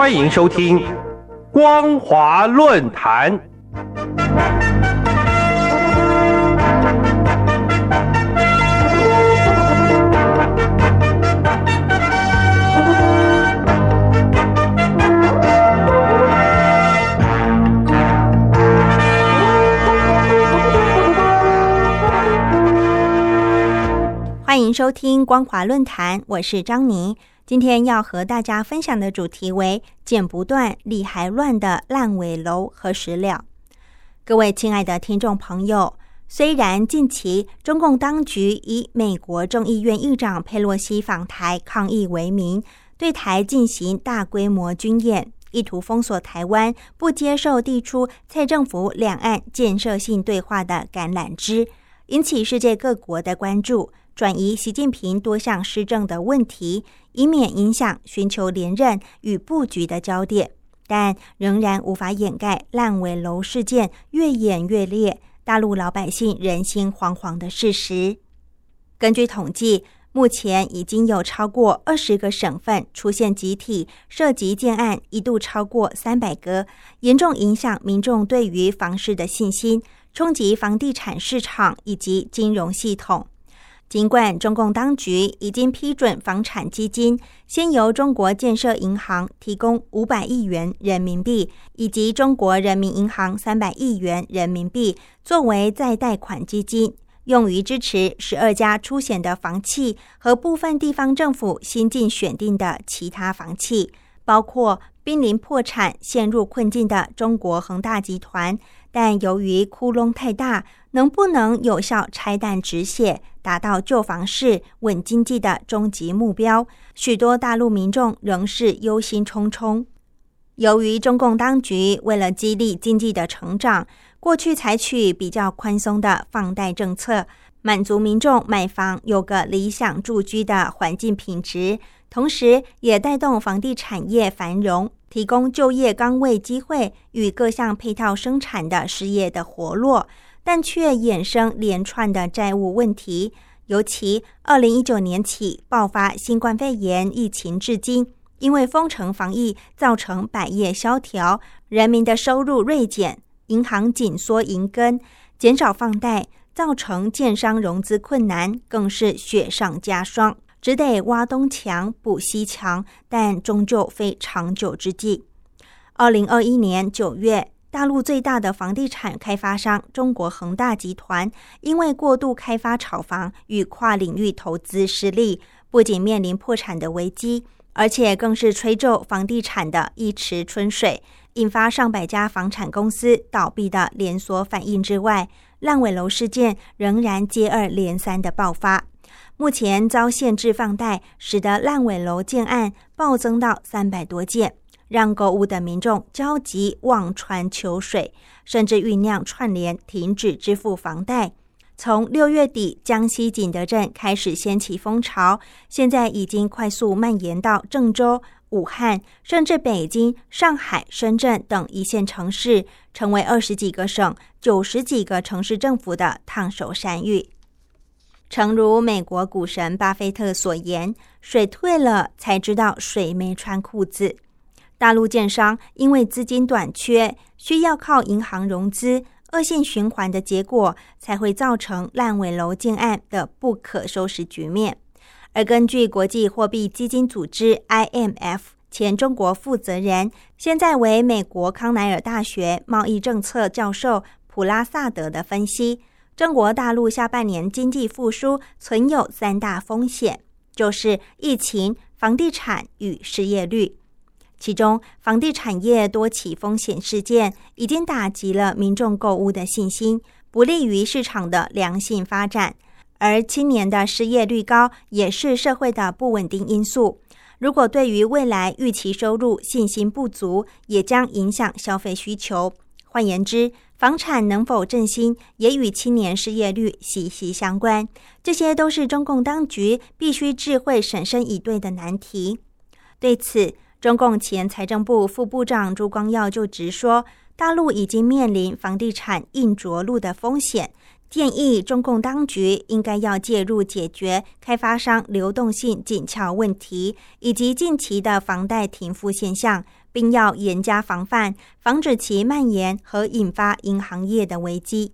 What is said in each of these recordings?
欢迎收听光华论坛。欢迎收听光华论坛，我是张妮。今天要和大家分享的主题为“剪不断、理还乱”的烂尾楼和石料？各位亲爱的听众朋友，虽然近期中共当局以美国众议院议长佩洛西访台抗议为名，对台进行大规模军演，意图封锁台湾，不接受递出蔡政府两岸建设性对话的橄榄枝，引起世界各国的关注。转移习近平多项施政的问题，以免影响寻求连任与布局的焦点，但仍然无法掩盖烂尾楼事件越演越烈，大陆老百姓人心惶惶的事实。根据统计，目前已经有超过二十个省份出现集体涉及建案，一度超过三百个，严重影响民众对于房市的信心，冲击房地产市场以及金融系统。尽管中共当局已经批准房产基金先由中国建设银行提供五百亿元人民币，以及中国人民银行三百亿元人民币作为再贷款基金，用于支持十二家出险的房企和部分地方政府新近选定的其他房企，包括濒临破产、陷入困境的中国恒大集团。但由于窟窿太大，能不能有效拆弹止血，达到救房市、稳经济的终极目标，许多大陆民众仍是忧心忡忡。由于中共当局为了激励经济的成长，过去采取比较宽松的放贷政策，满足民众买房有个理想住居的环境品质，同时也带动房地产业繁荣。提供就业岗位机会与各项配套生产的事业的活络，但却衍生连串的债务问题。尤其二零一九年起爆发新冠肺炎疫情，至今因为封城防疫造成百业萧条，人民的收入锐减，银行紧缩银根，减少放贷，造成建商融资困难，更是雪上加霜。只得挖东墙补西墙，但终究非长久之计。二零二一年九月，大陆最大的房地产开发商中国恒大集团，因为过度开发炒房与跨领域投资失利，不仅面临破产的危机，而且更是吹皱房地产的一池春水，引发上百家房产公司倒闭的连锁反应之外，烂尾楼事件仍然接二连三的爆发。目前遭限制放贷，使得烂尾楼建案暴增到三百多件，让购物的民众焦急望穿秋水，甚至酝酿串联停止支付房贷。从六月底江西景德镇开始掀起风潮，现在已经快速蔓延到郑州、武汉，甚至北京、上海、深圳等一线城市，成为二十几个省、九十几个城市政府的烫手山芋。诚如美国股神巴菲特所言：“水退了，才知道水没穿裤子。”大陆建商因为资金短缺，需要靠银行融资，恶性循环的结果，才会造成烂尾楼建案的不可收拾局面。而根据国际货币基金组织 （IMF） 前中国负责人，现在为美国康奈尔大学贸易政策教授普拉萨德的分析。中国大陆下半年经济复苏存有三大风险，就是疫情、房地产与失业率。其中，房地产业多起风险事件已经打击了民众购物的信心，不利于市场的良性发展。而青年的失业率高，也是社会的不稳定因素。如果对于未来预期收入信心不足，也将影响消费需求。换言之，房产能否振兴，也与青年失业率息息相关。这些都是中共当局必须智慧审慎以对的难题。对此，中共前财政部副部长朱光耀就直说，大陆已经面临房地产硬着陆的风险，建议中共当局应该要介入解决开发商流动性紧俏问题，以及近期的房贷停付现象，并要严加防范，防止其蔓延和引发银行业的危机。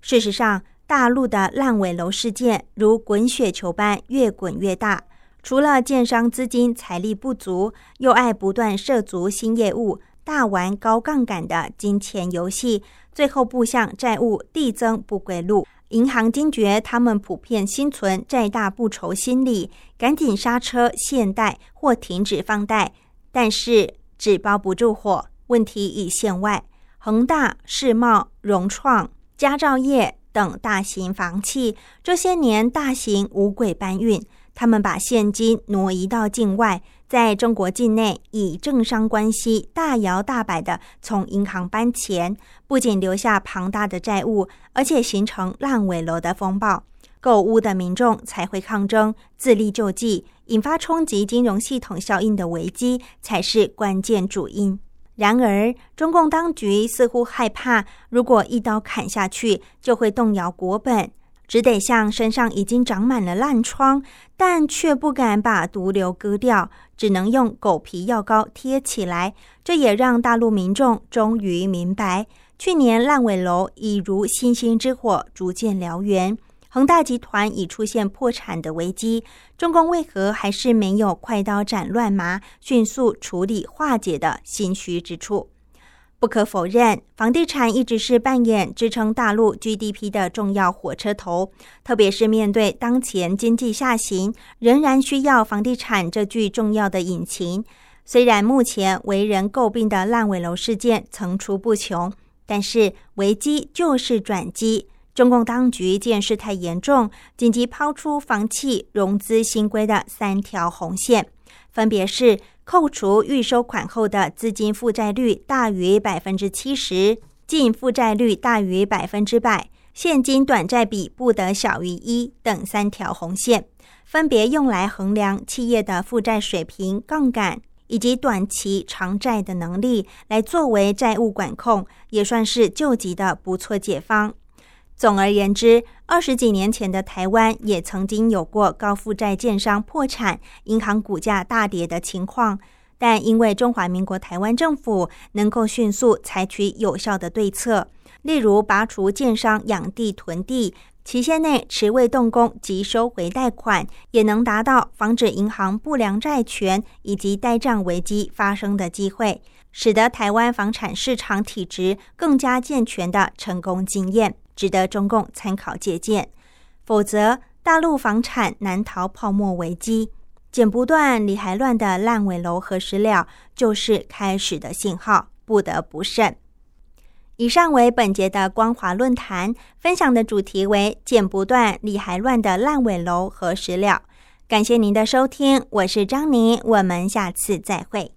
事实上，大陆的烂尾楼事件如滚雪球般越滚越大。除了建商资金财力不足，又爱不断涉足新业务，大玩高杠杆的金钱游戏，最后步向债务递增不归路。银行惊觉他们普遍心存债大不愁心理，赶紧刹车限贷或停止放贷，但是纸包不住火，问题已现外。恒大、世茂、融创、佳兆业等大型房企，这些年大型无轨搬运。他们把现金挪移到境外，在中国境内以政商关系大摇大摆的从银行搬钱，不仅留下庞大的债务，而且形成烂尾楼的风暴。购屋的民众才会抗争，自力救济，引发冲击金融系统效应的危机才是关键主因。然而，中共当局似乎害怕，如果一刀砍下去，就会动摇国本。只得向身上已经长满了烂疮，但却不敢把毒瘤割掉，只能用狗皮药膏贴起来。这也让大陆民众终于明白，去年烂尾楼已如星星之火，逐渐燎原。恒大集团已出现破产的危机，中共为何还是没有快刀斩乱麻，迅速处理化解的心虚之处？不可否认，房地产一直是扮演支撑大陆 GDP 的重要火车头。特别是面对当前经济下行，仍然需要房地产这具重要的引擎。虽然目前为人诟病的烂尾楼事件层出不穷，但是危机就是转机。中共当局见事态严重，紧急抛出房企融资新规的三条红线，分别是。扣除预收款后的资金负债率大于百分之七十，净负债率大于百分之百，现金短债比不得小于一等三条红线，分别用来衡量企业的负债水平、杠杆以及短期偿债的能力，来作为债务管控，也算是救急的不错解方。总而言之，二十几年前的台湾也曾经有过高负债建商破产、银行股价大跌的情况，但因为中华民国台湾政府能够迅速采取有效的对策，例如拔除建商养地囤地，期限内迟未动工即收回贷款，也能达到防止银行不良债权以及呆账危机发生的机会，使得台湾房产市场体质更加健全的成功经验。值得中共参考借鉴，否则大陆房产难逃泡沫危机。剪不断理还乱的烂尾楼和石料，就是开始的信号，不得不慎。以上为本节的光华论坛分享的主题为“剪不断理还乱的烂尾楼和石料”。感谢您的收听，我是张宁，我们下次再会。